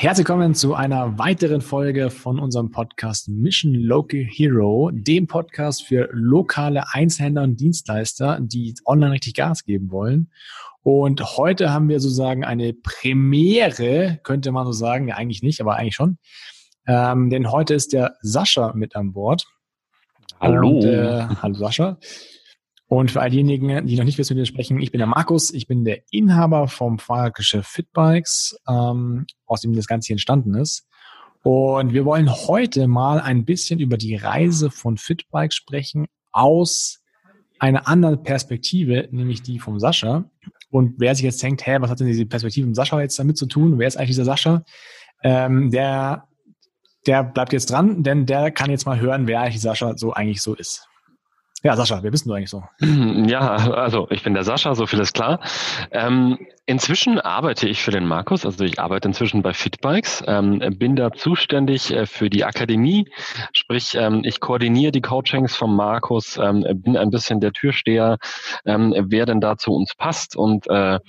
Herzlich willkommen zu einer weiteren Folge von unserem Podcast Mission Local Hero, dem Podcast für lokale Einzelhändler und Dienstleister, die online richtig Gas geben wollen. Und heute haben wir sozusagen eine Premiere, könnte man so sagen, ja eigentlich nicht, aber eigentlich schon. Ähm, denn heute ist der Sascha mit an Bord. Hallo. Und, äh, hallo Sascha. Und für all diejenigen, die noch nicht wissen, wie wir sprechen, ich bin der Markus, ich bin der Inhaber vom Fahrradgeschäft Fitbikes, ähm, aus dem das Ganze hier entstanden ist. Und wir wollen heute mal ein bisschen über die Reise von Fitbikes sprechen aus einer anderen Perspektive, nämlich die vom Sascha. Und wer sich jetzt denkt, hä, was hat denn diese Perspektive vom Sascha jetzt damit zu tun? Wer ist eigentlich dieser Sascha? Ähm, der, der bleibt jetzt dran, denn der kann jetzt mal hören, wer eigentlich Sascha so eigentlich so ist. Ja, Sascha, wer bist du eigentlich so? Ja, also ich bin der Sascha, so viel ist klar. Ähm, inzwischen arbeite ich für den Markus, also ich arbeite inzwischen bei Fitbikes, ähm, bin da zuständig äh, für die Akademie, sprich ähm, ich koordiniere die Coachings vom Markus, ähm, bin ein bisschen der Türsteher, ähm, wer denn da zu uns passt und äh,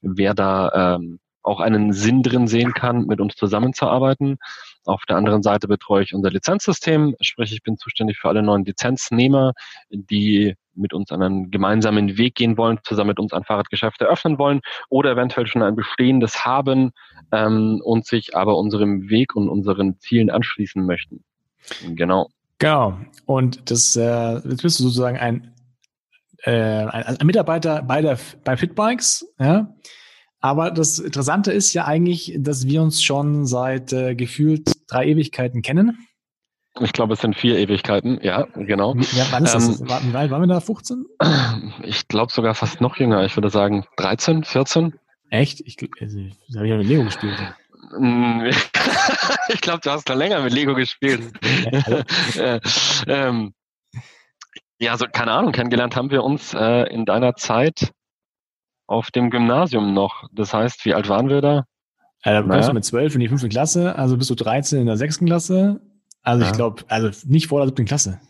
wer da ähm, auch einen Sinn drin sehen kann, mit uns zusammenzuarbeiten. Auf der anderen Seite betreue ich unser Lizenzsystem, sprich ich bin zuständig für alle neuen Lizenznehmer, die mit uns einen gemeinsamen Weg gehen wollen, zusammen mit uns ein Fahrradgeschäft eröffnen wollen oder eventuell schon ein bestehendes haben ähm, und sich aber unserem Weg und unseren Zielen anschließen möchten. Genau. Genau. Und das, äh, jetzt bist du sozusagen ein, äh, ein, ein Mitarbeiter bei der bei Fitbikes, ja. Aber das Interessante ist ja eigentlich, dass wir uns schon seit äh, gefühlt drei Ewigkeiten kennen. Ich glaube, es sind vier Ewigkeiten, ja, genau. Ja, wann ist das? Ähm, wie waren wir da? 15? Ich glaube sogar fast noch jünger. Ich würde sagen 13, 14. Echt? Ich, also, da habe ich ja mit Lego gespielt. ich glaube, du hast da länger mit Lego gespielt. Ja, ähm, ja, so keine Ahnung, kennengelernt haben wir uns äh, in deiner Zeit auf dem Gymnasium noch. Das heißt, wie alt waren wir da? Äh, da naja. kommst du mit zwölf in die fünfte Klasse, also bist du 13 in der sechsten Klasse. Also ja. ich glaube, also nicht vor der siebten Klasse.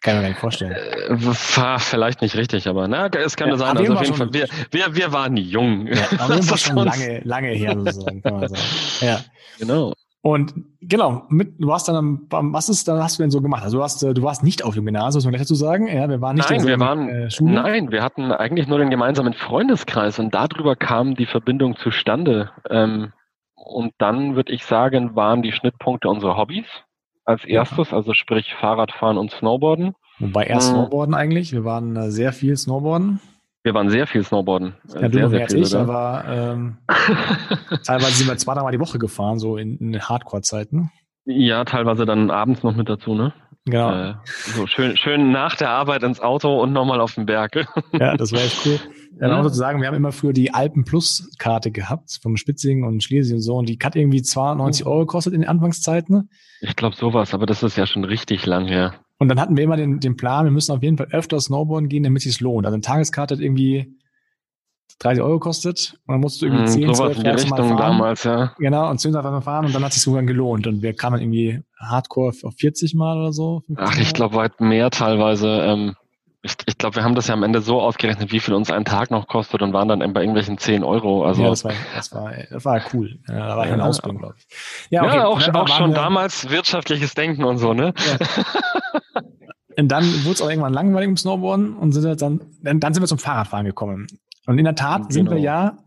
Kann man gar nicht vorstellen. Äh, vielleicht nicht richtig, aber na, es kann ja, sein. Also auf jeden Fall, wir, wir, wir waren jung. Ja, aber wir waren schon lange, lange her sozusagen, kann man sagen. Ja. Genau. Und genau, mit, du warst dann, was ist, dann hast du denn so gemacht? Also du warst, du warst nicht auf dem Gymnasium, muss man gleich dazu sagen. Ja, wir waren nicht nein, in wir waren, äh, Schule. Nein, wir hatten eigentlich nur den gemeinsamen Freundeskreis und darüber kam die Verbindung zustande. Ähm, und dann würde ich sagen, waren die Schnittpunkte unsere Hobbys als erstes, also sprich Fahrradfahren und Snowboarden. Wobei erst hm. Snowboarden eigentlich. Wir waren äh, sehr viel Snowboarden. Wir waren sehr viel Snowboarden. Ja, du sehr, noch mehr als ich, aber ähm, teilweise sind wir zwei, dreimal die Woche gefahren, so in, in Hardcore-Zeiten. Ja, teilweise dann abends noch mit dazu, ne? Genau. Äh, so schön, schön nach der Arbeit ins Auto und nochmal auf den Berg. ja, das war echt cool. Ja, ja. sozusagen, wir haben immer früher die Alpen Plus Karte gehabt, vom Spitzingen und Schlesien und so, und die hat irgendwie 92 Euro gekostet in den Anfangszeiten. Ich glaube sowas, aber das ist ja schon richtig lang her. Und dann hatten wir immer den, den Plan, wir müssen auf jeden Fall öfter Snowboarden gehen, damit es sich lohnt. Also eine Tageskarte hat irgendwie 30 Euro gekostet und dann musst du irgendwie 10, hm, 12 Mal fahren. damals, ja. Genau, und 10 Mal fahren und dann hat es sich sogar gelohnt. Und wir kamen irgendwie Hardcore auf 40 Mal oder so. Ach, ich glaube weit mehr teilweise. Ähm, ich, ich glaube, wir haben das ja am Ende so ausgerechnet, wie viel uns ein Tag noch kostet und waren dann bei irgendwelchen 10 Euro. Also, ja, das war, das war, das war cool. Ja, da war ich in Ausbildung, glaube ich. Ja, okay. ja auch, auch schon damals wirtschaftliches Denken und so, ne? Ja. und dann wurde es auch irgendwann langweilig im Snowboarden und sind dann, dann, dann sind wir zum Fahrradfahren gekommen. Und in der Tat genau. sind wir ja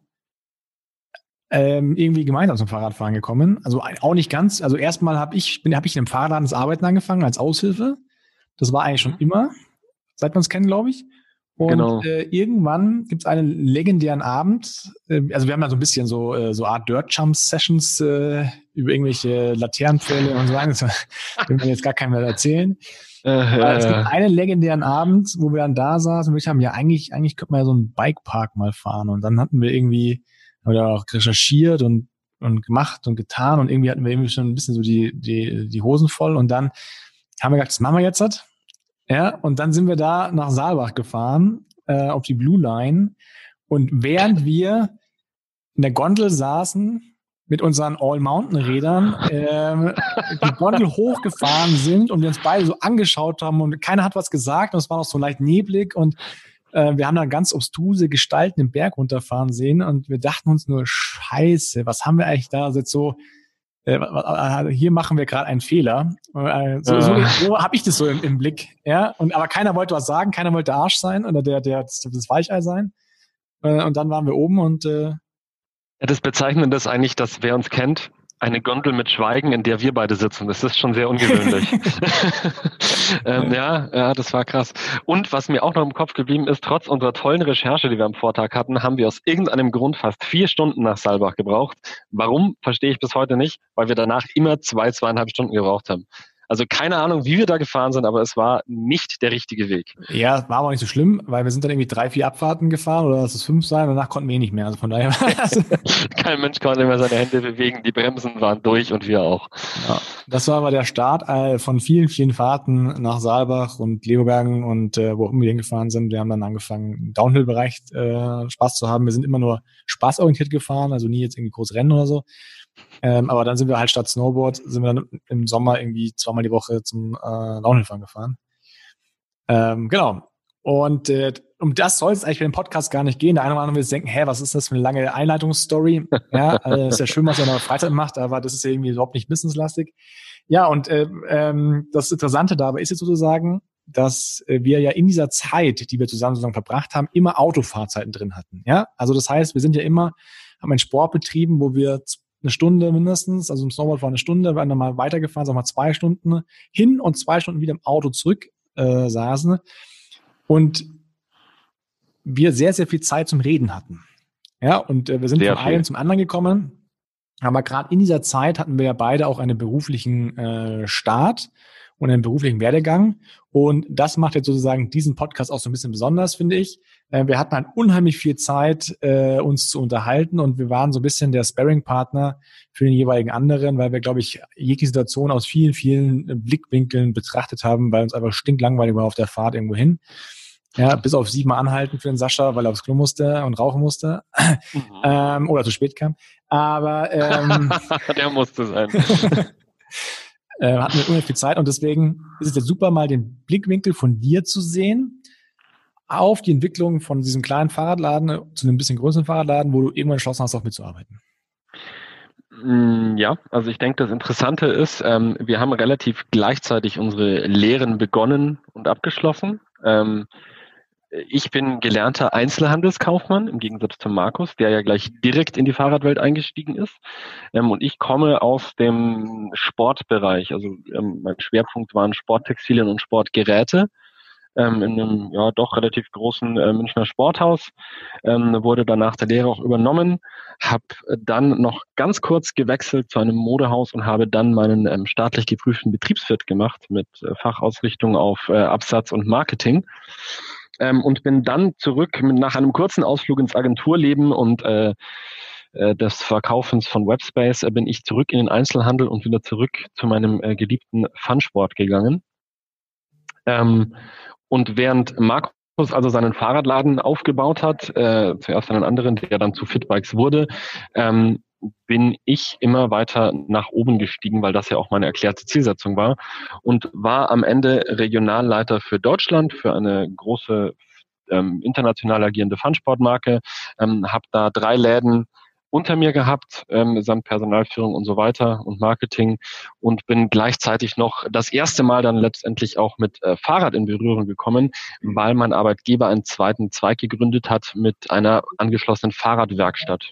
ähm, irgendwie gemeinsam zum Fahrradfahren gekommen. Also auch nicht ganz. Also erstmal habe ich, bin, habe ich in einem Fahrrad das Arbeiten angefangen als Aushilfe. Das war eigentlich schon mhm. immer seit wir uns kennen, glaube ich. Und genau. äh, irgendwann gibt es einen legendären Abend. Äh, also wir haben ja so ein bisschen so äh, so Art Dirt Jump Sessions äh, über irgendwelche Laternenpfähle und so weiter. Das will man jetzt gar keinem mehr erzählen. Aber es gibt einen legendären Abend, wo wir dann da saßen und wir haben ja eigentlich eigentlich könnte man ja so einen Bikepark mal fahren und dann hatten wir irgendwie haben wir auch recherchiert und und gemacht und getan und irgendwie hatten wir irgendwie schon ein bisschen so die die die Hosen voll und dann haben wir gedacht, das machen wir jetzt halt. Ja, und dann sind wir da nach Saalbach gefahren, äh, auf die Blue Line. Und während wir in der Gondel saßen, mit unseren All-Mountain-Rädern ähm, die Gondel hochgefahren sind und wir uns beide so angeschaut haben und keiner hat was gesagt und es war noch so leicht neblig und Äh, wir haben da ganz obstruse Gestalten im Berg runterfahren sehen und wir dachten uns nur, scheiße, was haben wir eigentlich da also jetzt so, äh, äh hier machen wir gerade einen Fehler. Äh, so, so, ah. so habe ich das so im, im, Blick. Ja, und aber keiner wollte was sagen, keiner wollte Arsch sein oder der, der das, das Weichei sein. Äh, und dann waren wir oben und äh, ja, das Bezeichnende ist eigentlich, dass wer uns kennt, eine Gondel mit Schweigen, in der wir beide sitzen. Das ist schon sehr ungewöhnlich. ähm, ja, ja, das war krass. Und was mir auch noch im Kopf geblieben ist, trotz unserer tollen Recherche, die wir am Vortag hatten, haben wir aus irgendeinem Grund fast vier Stunden nach Saalbach gebraucht. Warum, verstehe ich bis heute nicht, weil wir danach immer zwei, zweieinhalb Stunden gebraucht haben. Also keine Ahnung, wie wir da gefahren sind, aber es war nicht der richtige Weg. Ja, war aber nicht so schlimm, weil wir sind dann irgendwie drei, vier Abfahrten gefahren oder lass es fünf sein, danach konnten wir eh nicht mehr. Also von daher. Kein Mensch konnte mehr seine Hände bewegen, die Bremsen waren durch und wir auch. Ja, das war aber der Start äh, von vielen, vielen Fahrten nach Saalbach und Leobergen und äh, wo auch immer wir hingefahren sind. Wir haben dann angefangen, im Downhill-Bereich äh, Spaß zu haben. Wir sind immer nur spaßorientiert gefahren, also nie jetzt irgendwie groß Rennen oder so. Ähm, aber dann sind wir halt statt Snowboard, sind wir dann im Sommer irgendwie zweimal die Woche zum äh, Downhillfahren gefahren. Ähm, genau. Und äh, um das soll es eigentlich für den Podcast gar nicht gehen. Der eine oder andere will denken, hä, was ist das für eine lange Einleitungsstory? Ja, äh, ist ja schön, was er noch Freizeit macht, aber das ist ja irgendwie überhaupt nicht businesslastig. Ja, und äh, ähm, das Interessante dabei ist jetzt sozusagen, dass äh, wir ja in dieser Zeit, die wir zusammen sozusagen verbracht haben, immer Autofahrzeiten drin hatten. Ja, also das heißt, wir sind ja immer, haben einen Sport betrieben, wo wir eine Stunde mindestens, also im Snowboard war eine Stunde, wir haben dann mal weitergefahren, sagen wir mal zwei Stunden hin und zwei Stunden wieder im Auto zurück äh, saßen und wir sehr, sehr viel Zeit zum Reden hatten. Ja, und äh, wir sind sehr vom viel. einen zum anderen gekommen, aber gerade in dieser Zeit hatten wir ja beide auch einen beruflichen äh, Start und einen beruflichen Werdegang. Und das macht jetzt sozusagen diesen Podcast auch so ein bisschen besonders, finde ich. Äh, wir hatten halt unheimlich viel Zeit, äh, uns zu unterhalten und wir waren so ein bisschen der Sparring-Partner für den jeweiligen anderen, weil wir, glaube ich, jegliche Situation aus vielen, vielen Blickwinkeln betrachtet haben, weil uns einfach stinklangweilig war auf der Fahrt irgendwo hin. Ja, bis auf siebenmal anhalten für den Sascha, weil er aufs Klo musste und rauchen musste. Mhm. ähm, oder zu spät kam. Aber ähm, der musste sein. äh, hatten wir unheimlich viel Zeit und deswegen ist es jetzt super, mal den Blickwinkel von dir zu sehen auf die Entwicklung von diesem kleinen Fahrradladen zu einem bisschen größeren Fahrradladen, wo du irgendwann entschlossen hast, auch mitzuarbeiten. Mm, ja, also ich denke, das Interessante ist, ähm, wir haben relativ gleichzeitig unsere Lehren begonnen und abgeschlossen. Ähm, ich bin gelernter Einzelhandelskaufmann im Gegensatz zu Markus, der ja gleich direkt in die Fahrradwelt eingestiegen ist. Ähm, und ich komme aus dem Sportbereich. Also ähm, mein Schwerpunkt waren Sporttextilien und Sportgeräte. Ähm, in einem ja doch relativ großen äh, Münchner Sporthaus, ähm, wurde danach der Lehre auch übernommen, habe dann noch ganz kurz gewechselt zu einem Modehaus und habe dann meinen staatlich geprüften Betriebswirt gemacht mit äh, Fachausrichtung auf äh, Absatz und Marketing ähm, und bin dann zurück mit, nach einem kurzen Ausflug ins Agenturleben und äh, äh, des Verkaufens von Webspace äh, bin ich zurück in den Einzelhandel und wieder zurück zu meinem äh, geliebten Funsport gegangen. Ähm, und während Markus also seinen Fahrradladen aufgebaut hat, äh, zuerst einen anderen, der dann zu Fitbikes wurde, ähm, bin ich immer weiter nach oben gestiegen, weil das ja auch meine erklärte Zielsetzung war und war am Ende Regionalleiter für Deutschland, für eine große ähm, international agierende Funsportmarke, ähm, habe da drei Läden unter mir gehabt, ähm, samt Personalführung und so weiter und Marketing und bin gleichzeitig noch das erste Mal dann letztendlich auch mit äh, Fahrrad in Berührung gekommen, weil mein Arbeitgeber einen zweiten Zweig gegründet hat mit einer angeschlossenen Fahrradwerkstatt.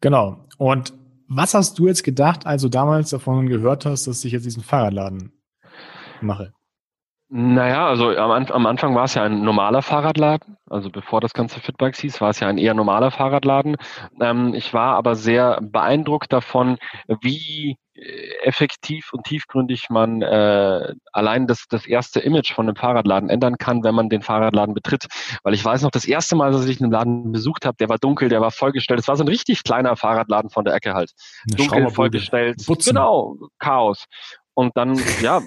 Genau. Und was hast du jetzt gedacht, als du damals davon gehört hast, dass ich jetzt diesen Fahrradladen mache? Naja, also am, am Anfang war es ja ein normaler Fahrradladen. Also bevor das ganze Fitbikes hieß, war es ja ein eher normaler Fahrradladen. Ähm, ich war aber sehr beeindruckt davon, wie äh, effektiv und tiefgründig man äh, allein das, das erste Image von einem Fahrradladen ändern kann, wenn man den Fahrradladen betritt. Weil ich weiß noch, das erste Mal, dass ich einen Laden besucht habe, der war dunkel, der war vollgestellt. Es war so ein richtig kleiner Fahrradladen von der Ecke halt. Eine dunkel, vollgestellt. Putzen. Genau, Chaos. Und dann, ja,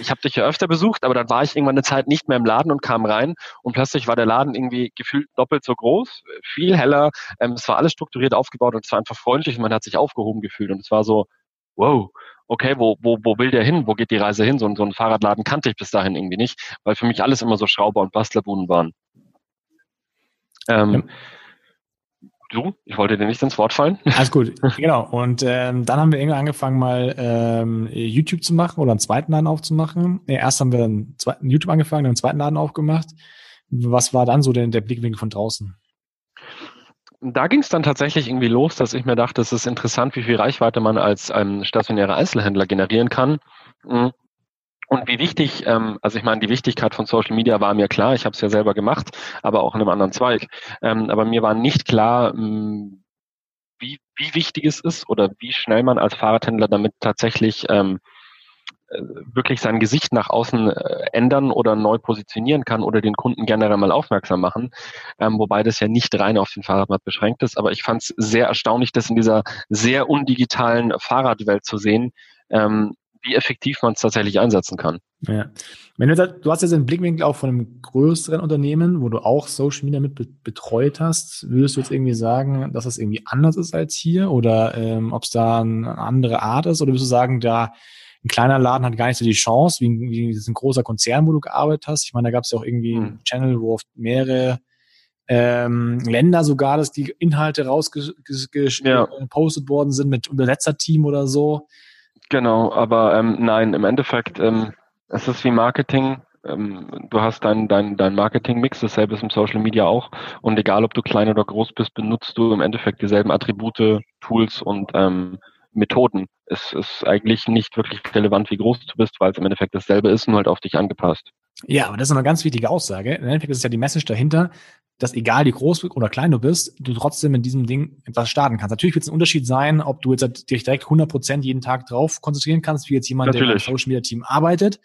ich habe dich ja öfter besucht, aber dann war ich irgendwann eine Zeit nicht mehr im Laden und kam rein und plötzlich war der Laden irgendwie gefühlt doppelt so groß, viel heller. Ähm, es war alles strukturiert aufgebaut und es war einfach freundlich und man hat sich aufgehoben gefühlt und es war so, wow, okay, wo, wo, wo will der hin? Wo geht die Reise hin? So, so einen Fahrradladen kannte ich bis dahin irgendwie nicht, weil für mich alles immer so Schrauber- und Bastlerbuden waren. Ähm, ja. Du, ich wollte dir nicht ins Wort fallen. Alles gut, genau. Und ähm, dann haben wir irgendwie angefangen, mal ähm, YouTube zu machen oder einen zweiten Laden aufzumachen. Nee, erst haben wir einen zweiten YouTube angefangen, dann einen zweiten Laden aufgemacht. Was war dann so denn der Blickwinkel von draußen? Da ging es dann tatsächlich irgendwie los, dass ich mir dachte, es ist interessant, wie viel Reichweite man als ähm, stationärer Einzelhändler generieren kann. Mhm. Und wie wichtig, ähm, also ich meine, die Wichtigkeit von Social Media war mir klar, ich habe es ja selber gemacht, aber auch in einem anderen Zweig. Ähm, aber mir war nicht klar, ähm, wie, wie wichtig es ist oder wie schnell man als Fahrradhändler damit tatsächlich ähm, äh, wirklich sein Gesicht nach außen äh, ändern oder neu positionieren kann oder den Kunden generell mal aufmerksam machen, ähm, wobei das ja nicht rein auf den Fahrradmarkt beschränkt ist. Aber ich fand es sehr erstaunlich, das in dieser sehr undigitalen Fahrradwelt zu sehen, ähm, wie effektiv man es tatsächlich einsetzen kann. Ja. Wenn du, du hast jetzt einen Blickwinkel auch von einem größeren Unternehmen, wo du auch Social Media mit betreut hast, würdest du jetzt irgendwie sagen, dass das irgendwie anders ist als hier oder ähm, ob es da eine andere Art ist oder würdest du sagen, da ein kleiner Laden hat gar nicht so die Chance, wie, wie ein großer Konzern, wo du gearbeitet hast. Ich meine, da gab es ja auch irgendwie hm. einen Channel, wo oft mehrere ähm, Länder sogar, dass die Inhalte rausgepostet ja. worden sind mit Übersetzerteam oder so. Genau, aber ähm, nein, im Endeffekt, ähm, es ist wie Marketing. Ähm, du hast dein, dein, dein Marketing-Mix, dasselbe ist im Social Media auch. Und egal, ob du klein oder groß bist, benutzt du im Endeffekt dieselben Attribute, Tools und ähm, Methoden. Es ist eigentlich nicht wirklich relevant, wie groß du bist, weil es im Endeffekt dasselbe ist, nur halt auf dich angepasst. Ja, aber das ist eine ganz wichtige Aussage. Im Endeffekt ist ja die Message dahinter, dass egal wie groß oder klein du bist, du trotzdem in diesem Ding etwas starten kannst. Natürlich wird es ein Unterschied sein, ob du jetzt halt dich direkt 100 Prozent jeden Tag drauf konzentrieren kannst, wie jetzt jemand, natürlich. der im Social Media Team arbeitet.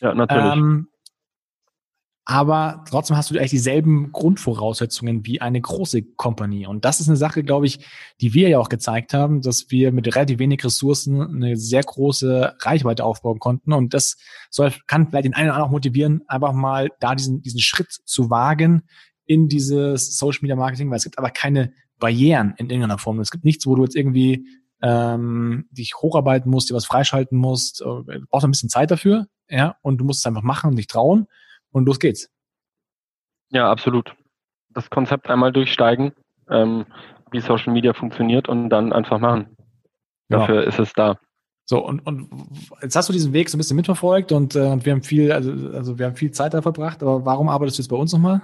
Ja, natürlich. Ähm, aber trotzdem hast du eigentlich dieselben Grundvoraussetzungen wie eine große Company. Und das ist eine Sache, glaube ich, die wir ja auch gezeigt haben, dass wir mit relativ wenig Ressourcen eine sehr große Reichweite aufbauen konnten. Und das soll, kann vielleicht den einen oder anderen auch motivieren, einfach mal da diesen, diesen Schritt zu wagen in dieses Social Media Marketing, weil es gibt aber keine Barrieren in irgendeiner Form. Es gibt nichts, wo du jetzt irgendwie ähm, dich hocharbeiten musst, dir was freischalten musst. Du brauchst ein bisschen Zeit dafür, ja, und du musst es einfach machen und dich trauen und los geht's. Ja, absolut. Das Konzept einmal durchsteigen, ähm, wie Social Media funktioniert und dann einfach machen. Genau. Dafür ist es da. So, und, und jetzt hast du diesen Weg so ein bisschen mitverfolgt und, äh, und wir haben viel, also, also wir haben viel Zeit da verbracht, aber warum arbeitest du jetzt bei uns nochmal?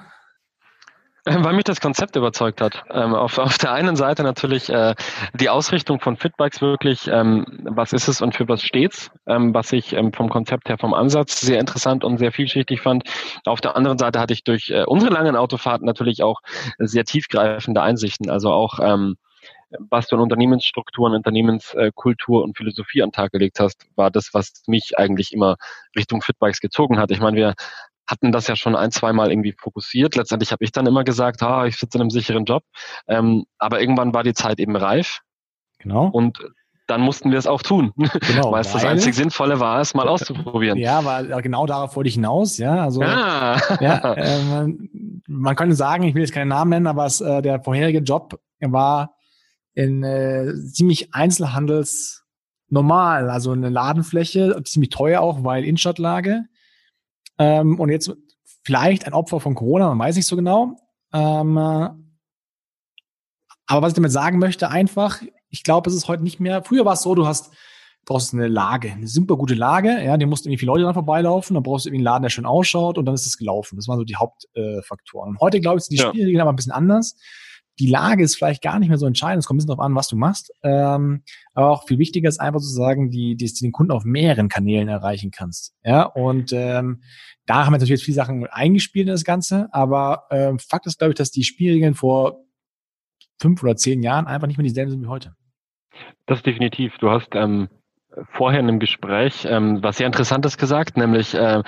Weil mich das Konzept überzeugt hat. Ähm, auf, auf der einen Seite natürlich äh, die Ausrichtung von Fitbikes wirklich, ähm, was ist es und für was steht's, ähm, was ich ähm, vom Konzept her, vom Ansatz sehr interessant und sehr vielschichtig fand. Auf der anderen Seite hatte ich durch äh, unsere langen Autofahrten natürlich auch sehr tiefgreifende Einsichten, also auch ähm, was du in Unternehmensstrukturen, Unternehmenskultur und Philosophie an Tag gelegt hast, war das, was mich eigentlich immer Richtung Fitbikes gezogen hat. Ich meine, wir hatten das ja schon ein, zwei Mal irgendwie fokussiert. Letztendlich habe ich dann immer gesagt, ah, ich sitze in einem sicheren Job. Ähm, aber irgendwann war die Zeit eben reif. Genau. Und dann mussten wir es auch tun. Genau, weil es das einzig Sinnvolle war, es mal auszuprobieren. Ja, weil genau darauf wollte ich hinaus. Ja, also ah. ja, äh, man, man, könnte sagen, ich will jetzt keinen Namen nennen, aber es, äh, der vorherige Job war in äh, ziemlich Einzelhandels normal, also eine Ladenfläche, ziemlich teuer auch, weil Innenstadtlage. Ähm, und jetzt vielleicht ein Opfer von Corona, man weiß nicht so genau. Ähm, aber was ich damit sagen möchte, einfach, ich glaube, es ist heute nicht mehr. Früher war es so, du hast brauchst eine Lage, eine super gute Lage, ja, die mussten irgendwie viele Leute dran vorbeilaufen, dann brauchst du irgendwie einen Laden, der schön ausschaut und dann ist es gelaufen. Das waren so die Hauptfaktoren. Äh, und heute, glaube ich, sind die ja. Spielregeln aber ein bisschen anders die Lage ist vielleicht gar nicht mehr so entscheidend. Es kommt ein bisschen darauf an, was du machst. Ähm, aber auch viel wichtiger ist einfach zu sagen, die, die, den Kunden auf mehreren Kanälen erreichen kannst. Ja, und ähm, da haben wir natürlich jetzt viele Sachen eingespielt in das Ganze. Aber ähm, Fakt ist, glaube ich, dass die Spielregeln vor fünf oder zehn Jahren einfach nicht mehr dieselben sind wie heute. Das definitiv. Du hast ähm, vorher in einem Gespräch ähm, was sehr Interessantes gesagt, nämlich äh,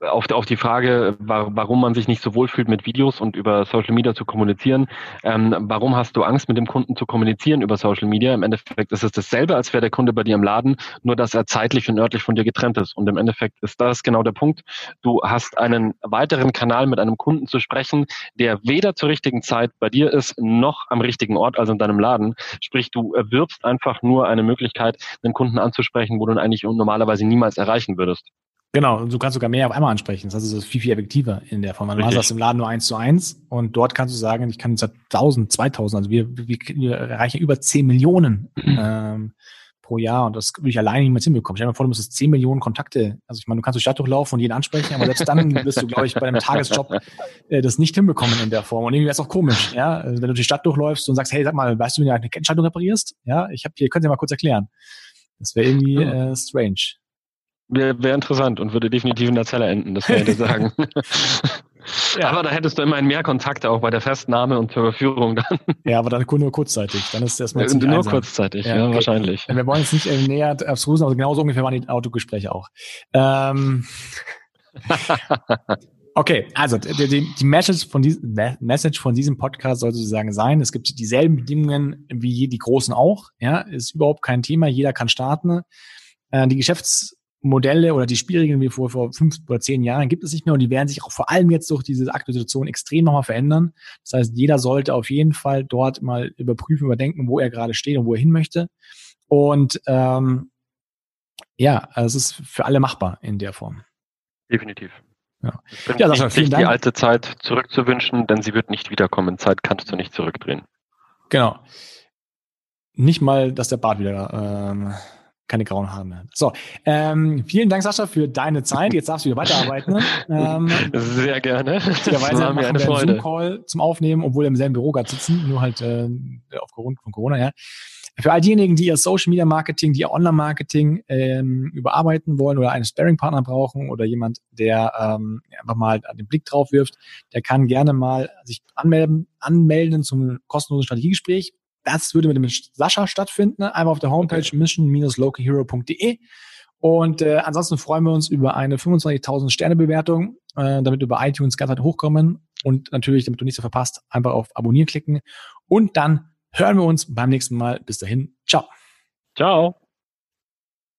auf, auf die Frage, warum man sich nicht so wohl fühlt, mit Videos und über Social Media zu kommunizieren. Ähm, warum hast du Angst, mit dem Kunden zu kommunizieren über Social Media? Im Endeffekt ist es dasselbe, als wäre der Kunde bei dir im Laden, nur dass er zeitlich und örtlich von dir getrennt ist. Und im Endeffekt ist das genau der Punkt. Du hast einen weiteren Kanal mit einem Kunden zu sprechen, der weder zur richtigen Zeit bei dir ist, noch am richtigen Ort, also in deinem Laden. Sprich, du erwirbst einfach nur eine Möglichkeit, den Kunden anzusprechen, wo du ihn eigentlich normalerweise niemals erreichen würdest. Genau, du kannst sogar mehr auf einmal ansprechen. Das heißt, es ist viel, viel effektiver in der Form. Du hast das im Laden nur eins zu eins und dort kannst du sagen, ich kann jetzt 1000, 2000, also wir, wir, wir erreichen über 10 Millionen ähm, pro Jahr und das würde ich alleine niemals hinbekommen. Stell dir mal vor, du müsstest 10 Millionen Kontakte, also ich meine, du kannst die Stadt durchlaufen und jeden ansprechen, aber selbst dann wirst du, glaube ich, bei deinem Tagesjob äh, das nicht hinbekommen in der Form. Und irgendwie wäre es auch komisch, ja, also wenn du die Stadt durchläufst und sagst, hey, sag mal, weißt du, wie du eine Kettenschaltung reparierst? Ja, ich habe hier, könnt ihr mal kurz erklären. Das wäre irgendwie äh, strange. Wäre wär interessant und würde definitiv in der Zelle enden, das kann ich sagen. ja. Aber da hättest du immerhin mehr Kontakte auch bei der Festnahme und zur Verführung dann. Ja, aber dann nur kurzzeitig. Dann ist erstmal ja, Nur einsam. kurzzeitig, ja, ja okay. wahrscheinlich. Wir wollen jetzt nicht äh, näher abstrusen, aber genauso ungefähr waren die Autogespräche auch. Ähm, okay, also die, die, die Message, von diesem, Message von diesem Podcast soll sozusagen sein, es gibt dieselben Bedingungen wie die Großen auch. Ja, ist überhaupt kein Thema, jeder kann starten. Äh, die Geschäfts Modelle oder die Spielregeln wie vor, vor fünf oder zehn Jahren gibt es nicht mehr und die werden sich auch vor allem jetzt durch diese aktuelle Situation extrem nochmal verändern. Das heißt, jeder sollte auf jeden Fall dort mal überprüfen, überdenken, wo er gerade steht und wo er hin möchte. Und ähm, ja, also es ist für alle machbar in der Form. Definitiv. Ja, ja Sascha, vielen Dank. die alte Zeit zurückzuwünschen, denn sie wird nicht wiederkommen. Zeit kannst du nicht zurückdrehen. Genau. Nicht mal, dass der Bart wieder ähm, keine grauen Haare mehr. So, ähm, vielen Dank, Sascha, für deine Zeit. Jetzt darfst du wieder weiterarbeiten. Ähm, Sehr gerne. Das war mir eine Freude. Zoom-Call zum Aufnehmen, obwohl wir im selben Büro gerade sitzen, nur halt äh, aufgrund von Corona, ja. Für all diejenigen, die ihr Social Media Marketing, die ihr Online Marketing ähm, überarbeiten wollen oder einen Sparing Partner brauchen oder jemand, der ähm, einfach mal den Blick drauf wirft, der kann gerne mal sich anmelden, anmelden zum kostenlosen Strategiegespräch das würde mit dem Sascha stattfinden. Einmal auf der Homepage okay. mission-localhero.de. Und äh, ansonsten freuen wir uns über eine 25.000 Sterne Bewertung, äh, damit über iTunes ganz weit hochkommen. Und natürlich, damit du nichts so verpasst, einfach auf Abonnieren klicken. Und dann hören wir uns beim nächsten Mal. Bis dahin. Ciao. Ciao.